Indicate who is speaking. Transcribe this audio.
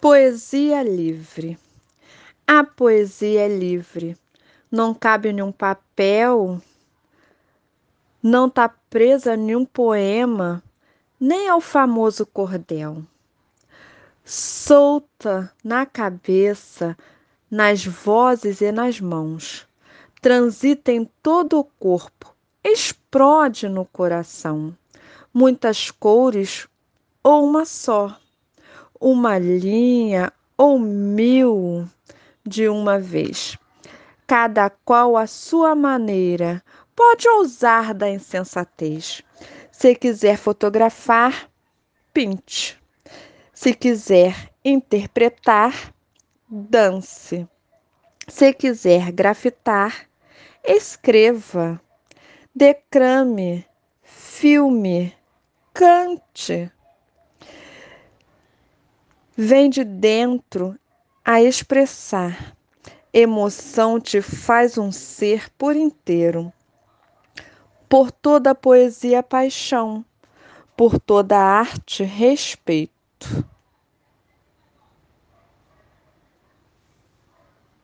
Speaker 1: Poesia livre. A poesia é livre. Não cabe em um papel, não tá presa em um poema, nem ao famoso cordel. Solta na cabeça, nas vozes e nas mãos. Transita em todo o corpo, explode no coração. Muitas cores ou uma só uma linha ou mil de uma vez. Cada qual a sua maneira pode ousar da insensatez. Se quiser fotografar, pinte. Se quiser interpretar, dance. Se quiser grafitar, escreva. Decrame, filme, cante vem de dentro a expressar. Emoção te faz um ser por inteiro. Por toda a poesia, paixão, por toda a arte, respeito.